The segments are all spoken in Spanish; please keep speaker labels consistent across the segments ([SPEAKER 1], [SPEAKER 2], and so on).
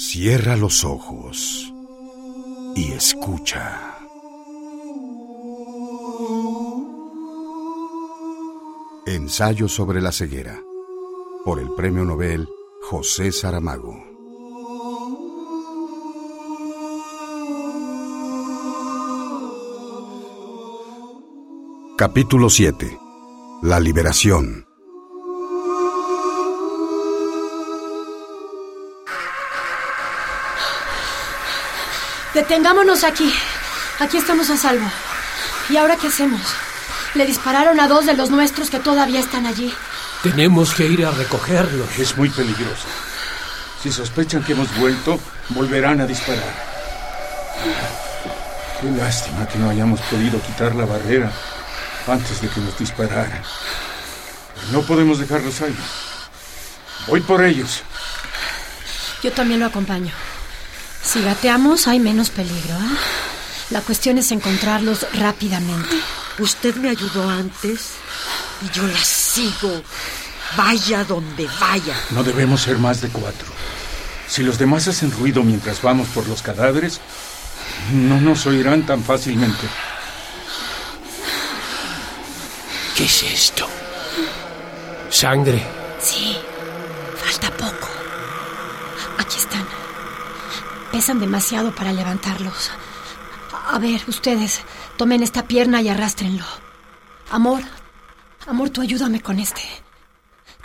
[SPEAKER 1] Cierra los ojos y escucha. Ensayo sobre la ceguera por el Premio Nobel José Saramago. Capítulo 7. La liberación.
[SPEAKER 2] Detengámonos aquí. Aquí estamos a salvo. ¿Y ahora qué hacemos? Le dispararon a dos de los nuestros que todavía están allí.
[SPEAKER 3] Tenemos que ir a recogerlos.
[SPEAKER 4] Es muy peligroso. Si sospechan que hemos vuelto, volverán a disparar. Qué lástima que no hayamos podido quitar la barrera antes de que nos dispararan. No podemos dejarlos ahí. Voy por ellos.
[SPEAKER 2] Yo también lo acompaño. Si gateamos hay menos peligro. ¿eh? La cuestión es encontrarlos rápidamente.
[SPEAKER 5] Usted me ayudó antes y yo la sigo. Vaya donde vaya.
[SPEAKER 4] No debemos ser más de cuatro. Si los demás hacen ruido mientras vamos por los cadáveres, no nos oirán tan fácilmente.
[SPEAKER 3] ¿Qué es esto? ¿Sangre?
[SPEAKER 2] Sí, Pesan demasiado para levantarlos. A ver, ustedes, tomen esta pierna y arrástrenlo. Amor, amor, tú ayúdame con este.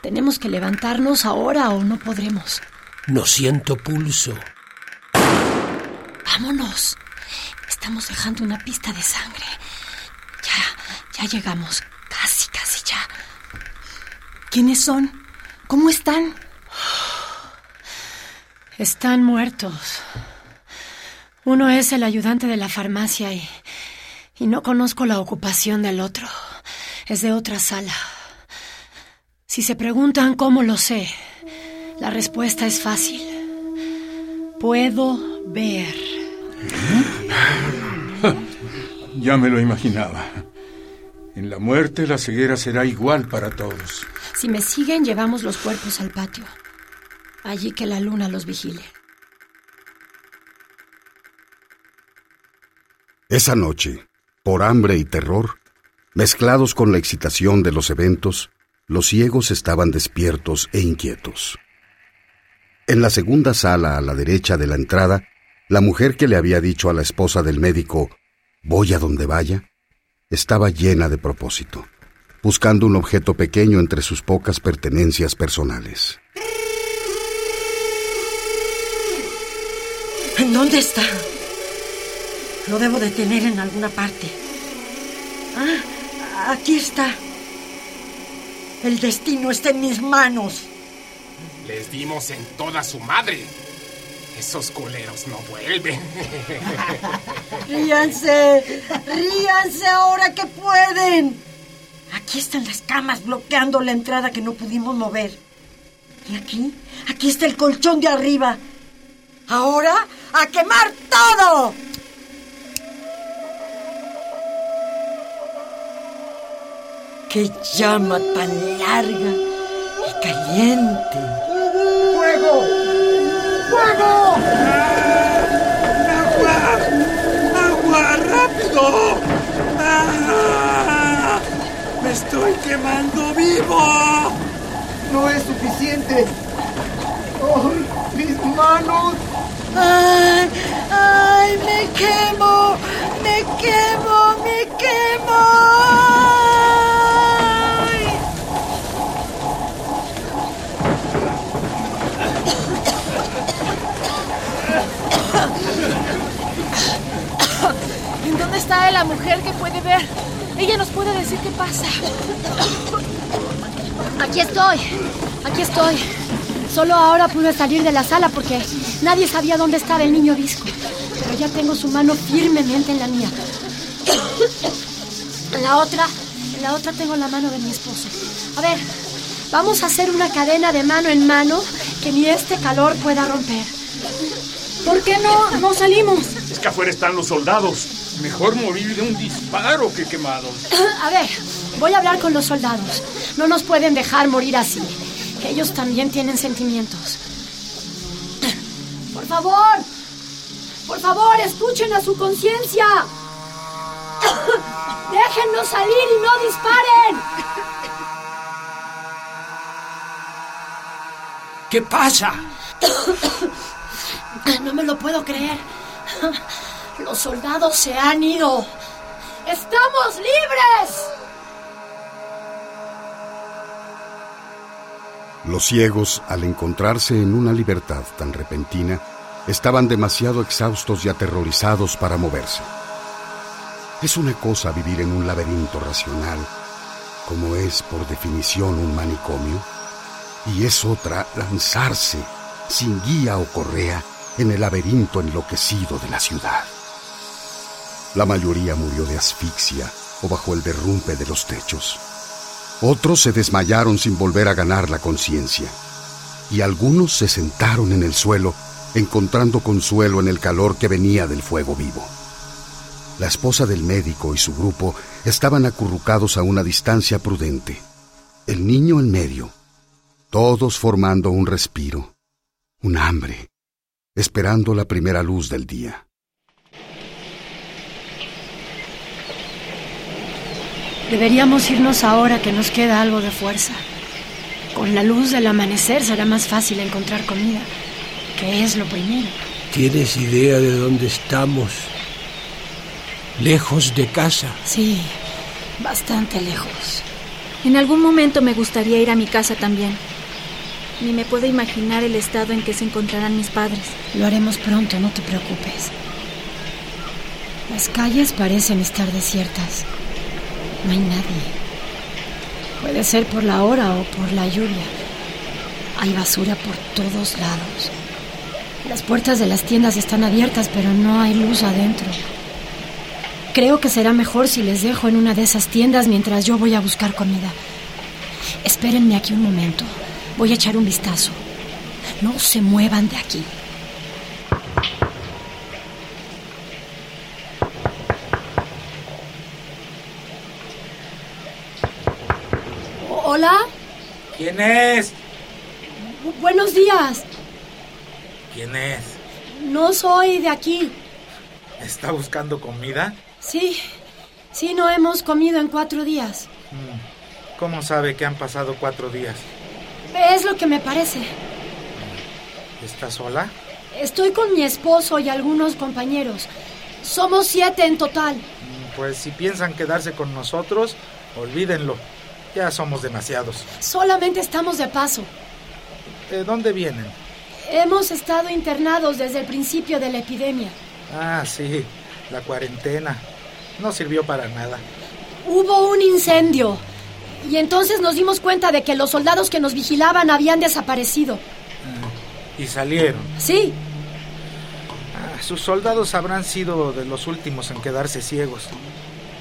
[SPEAKER 2] Tenemos que levantarnos ahora o no podremos.
[SPEAKER 3] No siento pulso.
[SPEAKER 2] Vámonos. Estamos dejando una pista de sangre. Ya, ya llegamos. Casi, casi ya. ¿Quiénes son? ¿Cómo están? Están muertos. Uno es el ayudante de la farmacia y, y no conozco la ocupación del otro. Es de otra sala. Si se preguntan cómo lo sé, la respuesta es fácil. Puedo ver.
[SPEAKER 4] Ya me lo imaginaba. En la muerte la ceguera será igual para todos.
[SPEAKER 2] Si me siguen, llevamos los cuerpos al patio. Allí que la luna los vigile.
[SPEAKER 1] Esa noche, por hambre y terror, mezclados con la excitación de los eventos, los ciegos estaban despiertos e inquietos. En la segunda sala a la derecha de la entrada, la mujer que le había dicho a la esposa del médico, voy a donde vaya, estaba llena de propósito, buscando un objeto pequeño entre sus pocas pertenencias personales.
[SPEAKER 5] ¿En dónde está? Lo debo de tener en alguna parte. Ah, aquí está. El destino está en mis manos.
[SPEAKER 6] Les dimos en toda su madre. Esos culeros no vuelven.
[SPEAKER 5] Ríanse, ríanse ahora que pueden. Aquí están las camas bloqueando la entrada que no pudimos mover. Y aquí, aquí está el colchón de arriba. Ahora, a quemar todo. Qué llama tan larga y caliente.
[SPEAKER 7] ¡Fuego! ¡Fuego!
[SPEAKER 8] ¡Agua! ¡Agua! ¡Rápido! ¡Ah! ¡Me estoy quemando vivo!
[SPEAKER 7] No es suficiente. ¡Ay, mis manos!
[SPEAKER 5] ¡Ay! ¡Ay! ¡Me quemo! ¡Me quemo! ¡Me quemo!
[SPEAKER 2] ¿En dónde está la mujer que puede ver? Ella nos puede decir qué pasa. Aquí estoy. Aquí estoy. Solo ahora pude salir de la sala porque nadie sabía dónde estaba el niño disco. Pero ya tengo su mano firmemente en la mía. En la otra, en la otra tengo la mano de mi esposo. A ver, vamos a hacer una cadena de mano en mano que ni este calor pueda romper. ¿Por qué no, no salimos?
[SPEAKER 4] Es que afuera están los soldados. Mejor morir de un disparo que quemados.
[SPEAKER 2] A ver, voy a hablar con los soldados. No nos pueden dejar morir así. Ellos también tienen sentimientos. Por favor, por favor, escuchen a su conciencia. Déjennos salir y no disparen.
[SPEAKER 3] ¿Qué pasa?
[SPEAKER 2] No me lo puedo creer. Los soldados se han ido. ¡Estamos libres!
[SPEAKER 1] Los ciegos, al encontrarse en una libertad tan repentina, estaban demasiado exhaustos y aterrorizados para moverse. Es una cosa vivir en un laberinto racional, como es por definición un manicomio, y es otra lanzarse, sin guía o correa, en el laberinto enloquecido de la ciudad. La mayoría murió de asfixia o bajo el derrumbe de los techos. Otros se desmayaron sin volver a ganar la conciencia. Y algunos se sentaron en el suelo, encontrando consuelo en el calor que venía del fuego vivo. La esposa del médico y su grupo estaban acurrucados a una distancia prudente. El niño en medio. Todos formando un respiro, un hambre, esperando la primera luz del día.
[SPEAKER 2] Deberíamos irnos ahora que nos queda algo de fuerza. Con la luz del amanecer será más fácil encontrar comida, que es lo primero.
[SPEAKER 3] ¿Tienes idea de dónde estamos? Lejos de casa.
[SPEAKER 2] Sí, bastante lejos.
[SPEAKER 9] En algún momento me gustaría ir a mi casa también. Ni me puedo imaginar el estado en que se encontrarán mis padres.
[SPEAKER 2] Lo haremos pronto, no te preocupes. Las calles parecen estar desiertas. No hay nadie. Puede ser por la hora o por la lluvia. Hay basura por todos lados. Las puertas de las tiendas están abiertas, pero no hay luz adentro. Creo que será mejor si les dejo en una de esas tiendas mientras yo voy a buscar comida. Espérenme aquí un momento. Voy a echar un vistazo. No se muevan de aquí. Hola.
[SPEAKER 10] ¿Quién es?
[SPEAKER 2] Bu- buenos días.
[SPEAKER 10] ¿Quién es?
[SPEAKER 2] No soy de aquí.
[SPEAKER 10] ¿Está buscando comida?
[SPEAKER 2] Sí, sí, no hemos comido en cuatro días.
[SPEAKER 10] Mm, ¿Cómo sabe que han pasado cuatro días?
[SPEAKER 2] Es lo que me parece.
[SPEAKER 10] ¿Está sola?
[SPEAKER 2] Estoy con mi esposo y algunos compañeros. Somos siete en total.
[SPEAKER 10] Mm, Pues si piensan quedarse con nosotros, olvídenlo. Ya somos demasiados.
[SPEAKER 2] Solamente estamos de paso.
[SPEAKER 10] ¿De dónde vienen?
[SPEAKER 2] Hemos estado internados desde el principio de la epidemia.
[SPEAKER 10] Ah, sí, la cuarentena. No sirvió para nada.
[SPEAKER 2] Hubo un incendio. Y entonces nos dimos cuenta de que los soldados que nos vigilaban habían desaparecido.
[SPEAKER 10] Y salieron.
[SPEAKER 2] Sí,
[SPEAKER 10] Ah, sus soldados habrán sido de los últimos en quedarse ciegos.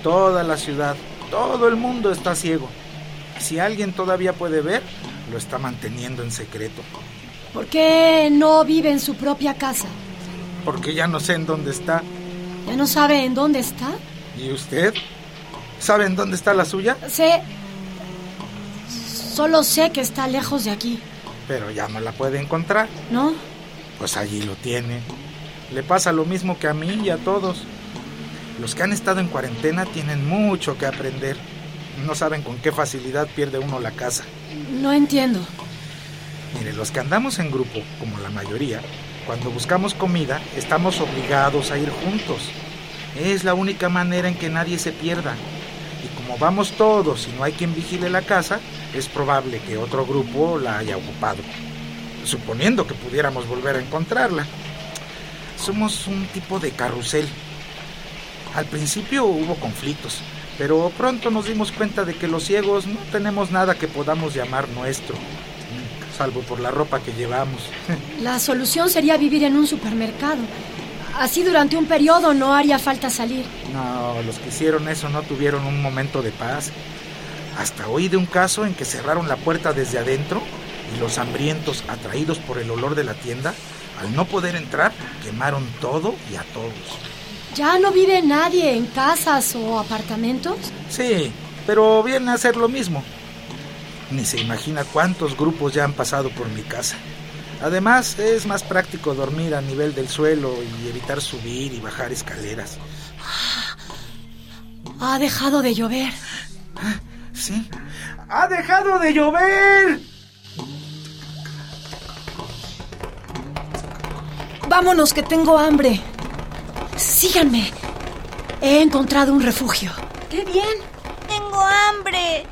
[SPEAKER 10] Toda la ciudad, todo el mundo está ciego. Si alguien todavía puede ver, lo está manteniendo en secreto.
[SPEAKER 2] ¿Por qué no vive en su propia casa?
[SPEAKER 10] Porque ya no sé en dónde está.
[SPEAKER 2] ¿Ya no sabe en dónde está?
[SPEAKER 10] ¿Y usted? ¿Sabe en dónde está la suya?
[SPEAKER 2] Sé... Solo sé que está lejos de aquí,
[SPEAKER 10] Pero ya no la puede encontrar.
[SPEAKER 2] ¿no?
[SPEAKER 10] Pues allí lo tiene. Le pasa lo mismo que a mí y a todos. Los que han estado en cuarentena tienen mucho que aprender. No saben con qué facilidad pierde uno la casa.
[SPEAKER 2] No entiendo.
[SPEAKER 10] Mire, los que andamos en grupo, como la mayoría, cuando buscamos comida, estamos obligados a ir juntos. Es la única manera en que nadie se pierda. Y como vamos todos y no hay quien vigile la casa, es probable que otro grupo la haya ocupado. Suponiendo que pudiéramos volver a encontrarla. Somos un tipo de carrusel. Al principio hubo conflictos, pero pronto nos dimos cuenta de que los ciegos no tenemos nada que podamos llamar nuestro, salvo por la ropa que llevamos.
[SPEAKER 2] La solución sería vivir en un supermercado. Así durante un periodo no haría falta salir.
[SPEAKER 10] No, los que hicieron eso no tuvieron un momento de paz. Hasta oí de un caso en que cerraron la puerta desde adentro y los hambrientos, atraídos por el olor de la tienda, al no poder entrar, quemaron todo y a todos.
[SPEAKER 2] ¿Ya no vive nadie en casas o apartamentos?
[SPEAKER 10] Sí, pero viene a ser lo mismo. Ni se imagina cuántos grupos ya han pasado por mi casa. Además, es más práctico dormir a nivel del suelo y evitar subir y bajar escaleras.
[SPEAKER 2] Ha dejado de llover.
[SPEAKER 10] ¿Sí? ¡Ha dejado de llover!
[SPEAKER 2] Vámonos, que tengo hambre. Síganme. He encontrado un refugio.
[SPEAKER 5] ¡Qué bien!
[SPEAKER 11] Tengo hambre.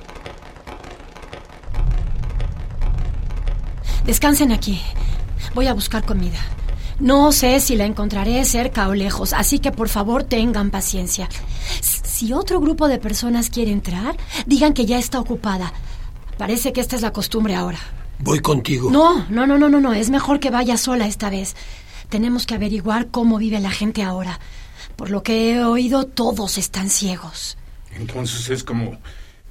[SPEAKER 2] Descansen aquí. Voy a buscar comida. No sé si la encontraré cerca o lejos, así que por favor tengan paciencia. Si otro grupo de personas quiere entrar, digan que ya está ocupada. Parece que esta es la costumbre ahora.
[SPEAKER 3] Voy contigo.
[SPEAKER 2] No, no, no, no, no, no. Es mejor que vaya sola esta vez. Tenemos que averiguar cómo vive la gente ahora. Por lo que he oído, todos están ciegos.
[SPEAKER 4] Entonces es como,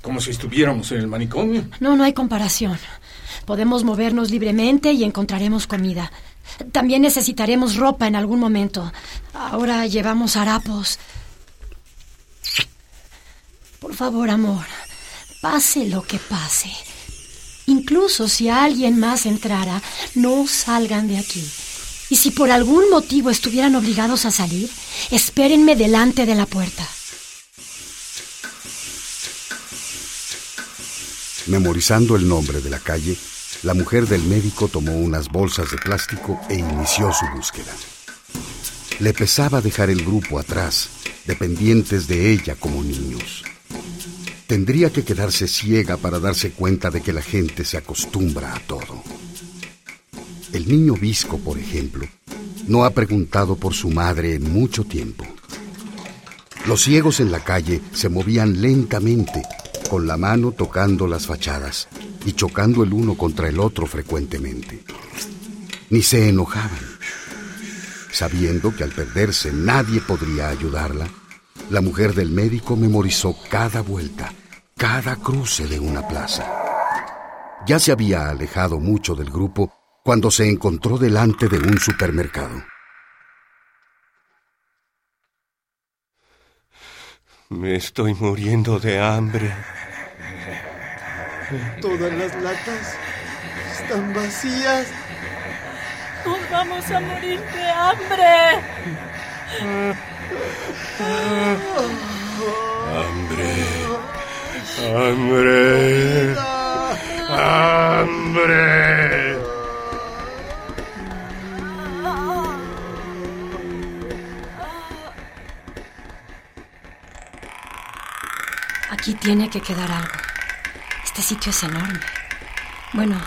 [SPEAKER 4] como si estuviéramos en el manicomio.
[SPEAKER 2] No, no hay comparación. Podemos movernos libremente y encontraremos comida. También necesitaremos ropa en algún momento. Ahora llevamos harapos. Por favor, amor, pase lo que pase. Incluso si alguien más entrara, no salgan de aquí. Y si por algún motivo estuvieran obligados a salir, espérenme delante de la puerta.
[SPEAKER 1] Memorizando el nombre de la calle, la mujer del médico tomó unas bolsas de plástico e inició su búsqueda. Le pesaba dejar el grupo atrás, dependientes de ella como niños. Tendría que quedarse ciega para darse cuenta de que la gente se acostumbra a todo. El niño Visco, por ejemplo, no ha preguntado por su madre en mucho tiempo. Los ciegos en la calle se movían lentamente, con la mano tocando las fachadas y chocando el uno contra el otro frecuentemente. Ni se enojaban. Sabiendo que al perderse nadie podría ayudarla, la mujer del médico memorizó cada vuelta, cada cruce de una plaza. Ya se había alejado mucho del grupo cuando se encontró delante de un supermercado.
[SPEAKER 8] Me estoy muriendo de hambre.
[SPEAKER 7] Todas las latas están vacías.
[SPEAKER 11] Nos vamos a morir de hambre.
[SPEAKER 8] Hambre. Hambre. Hambre.
[SPEAKER 2] Aquí tiene que quedar algo. Este sitio es enorme. Bueno,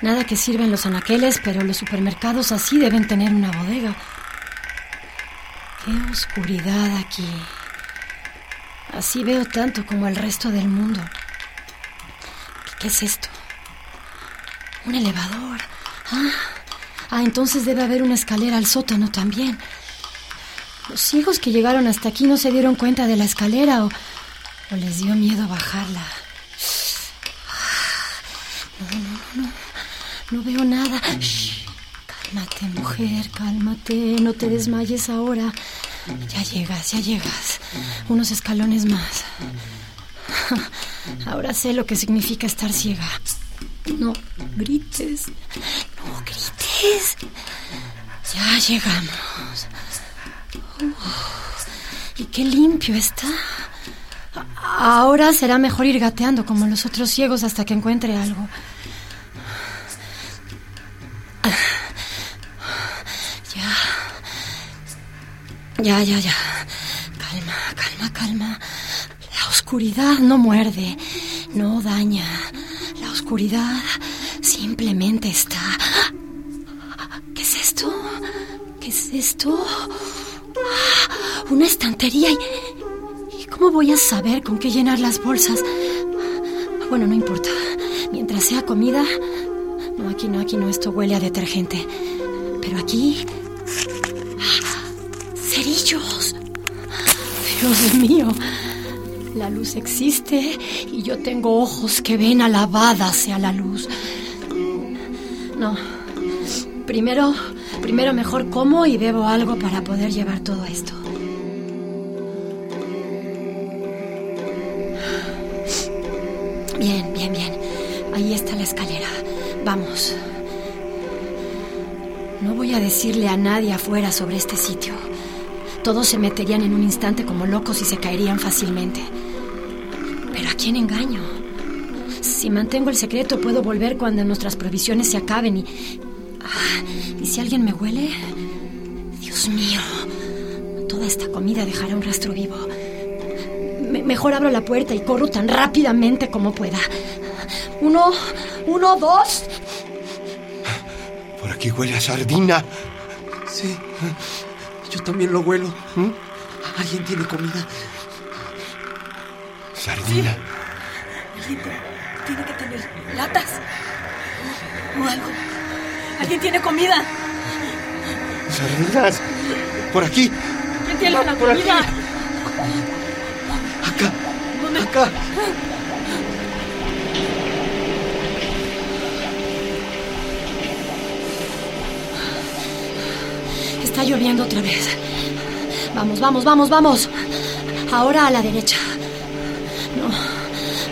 [SPEAKER 2] nada que sirven los anaqueles, pero los supermercados así deben tener una bodega. Qué oscuridad aquí. Así veo tanto como el resto del mundo. ¿Qué es esto? Un elevador. Ah, ah, entonces debe haber una escalera al sótano también. Los ciegos que llegaron hasta aquí no se dieron cuenta de la escalera o, o les dio miedo bajarla. No, no, no, no veo nada. Cálmate, mujer, cálmate. No te desmayes ahora. Ya llegas, ya llegas. Unos escalones más. Ahora sé lo que significa estar ciega. No grites. No grites. Ya llegamos. y qué limpio está. Ahora será mejor ir gateando como los otros ciegos hasta que encuentre algo. Ya. Ya, ya, ya. Calma, calma, calma. La oscuridad no muerde, no daña. La oscuridad simplemente está. ¿Qué es esto? ¿Qué es esto? Una estantería y... ¿Cómo voy a saber con qué llenar las bolsas? Bueno, no importa. Mientras sea comida... No, aquí no, aquí no. Esto huele a detergente. Pero aquí... Cerillos. Dios mío. La luz existe y yo tengo ojos que ven alabada sea la luz. No. Primero, primero mejor como y bebo algo para poder llevar todo esto. Bien, bien, bien. Ahí está la escalera. Vamos. No voy a decirle a nadie afuera sobre este sitio. Todos se meterían en un instante como locos y se caerían fácilmente. Pero ¿a quién engaño? Si mantengo el secreto, puedo volver cuando nuestras provisiones se acaben y... Ah, ¿Y si alguien me huele? Dios mío, toda esta comida dejará un rastro vivo. Mejor abro la puerta y corro tan rápidamente como pueda. Uno, uno, dos.
[SPEAKER 3] Por aquí huele a sardina.
[SPEAKER 7] Sí, yo también lo huelo. ¿Mm? ¿Alguien tiene comida?
[SPEAKER 3] Sardina.
[SPEAKER 2] tiene que tener latas o algo. ¿Alguien tiene comida?
[SPEAKER 3] Sardinas. Por aquí.
[SPEAKER 2] ¿Quién tiene la comida?
[SPEAKER 3] Acá. Acá.
[SPEAKER 2] Está lloviendo otra vez. Vamos, vamos, vamos, vamos. Ahora a la derecha.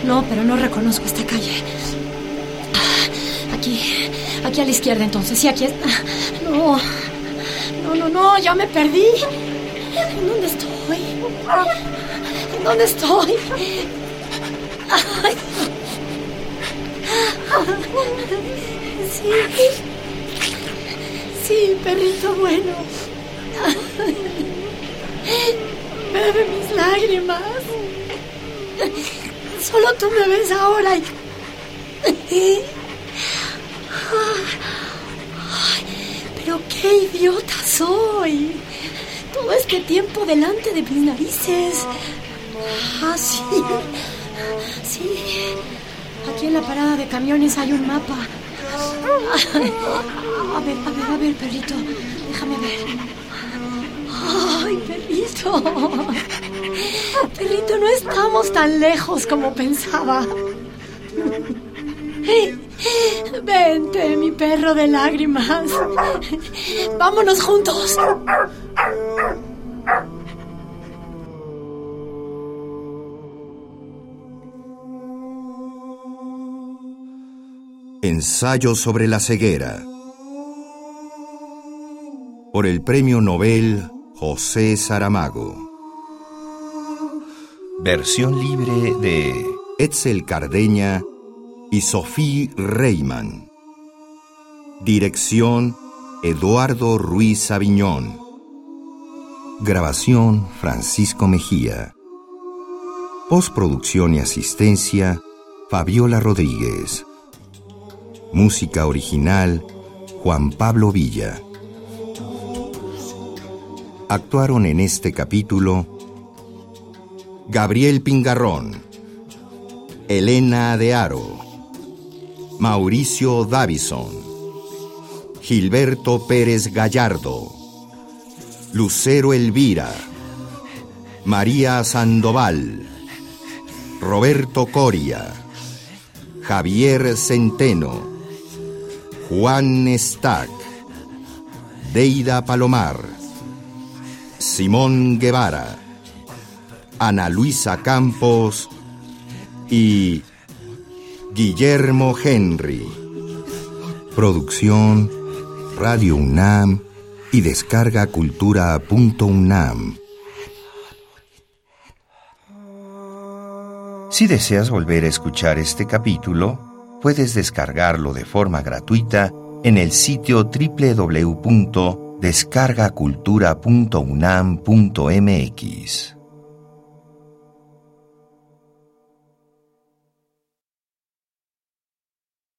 [SPEAKER 2] No, no, pero no reconozco esta calle. Aquí, aquí a la izquierda entonces. Sí, aquí es. No, no, no, no, ya me perdí. ¿En dónde estoy? ¿En dónde estoy? Sí. Sí, perrito bueno. Bebe mis lágrimas. Solo tú me ves ahora pero qué idiota soy. Todo este tiempo delante de mis narices. Ah, sí. Sí. Aquí en la parada de camiones hay un mapa. A ver, a ver, a ver, perrito. Déjame ver. Ay, perrito. Perrito, no estamos tan lejos como pensaba. Vente, mi perro de lágrimas. Vámonos juntos.
[SPEAKER 12] Ensayo sobre la ceguera. Por el Premio Nobel José Saramago. Versión libre de Etzel Cardeña y Sophie Reimann. Dirección Eduardo Ruiz Aviñón. Grabación Francisco Mejía. Postproducción y asistencia Fabiola Rodríguez. Música original, Juan Pablo Villa. Actuaron en este capítulo Gabriel Pingarrón, Elena de Aro, Mauricio Davison, Gilberto Pérez Gallardo, Lucero Elvira, María Sandoval, Roberto Coria, Javier Centeno, Juan Stack, Deida Palomar, Simón Guevara, Ana Luisa Campos y Guillermo Henry. Producción Radio UNAM y descarga cultura.unam. Si deseas volver a escuchar este capítulo, puedes descargarlo de forma gratuita en el sitio www.descargacultura.unam.mx.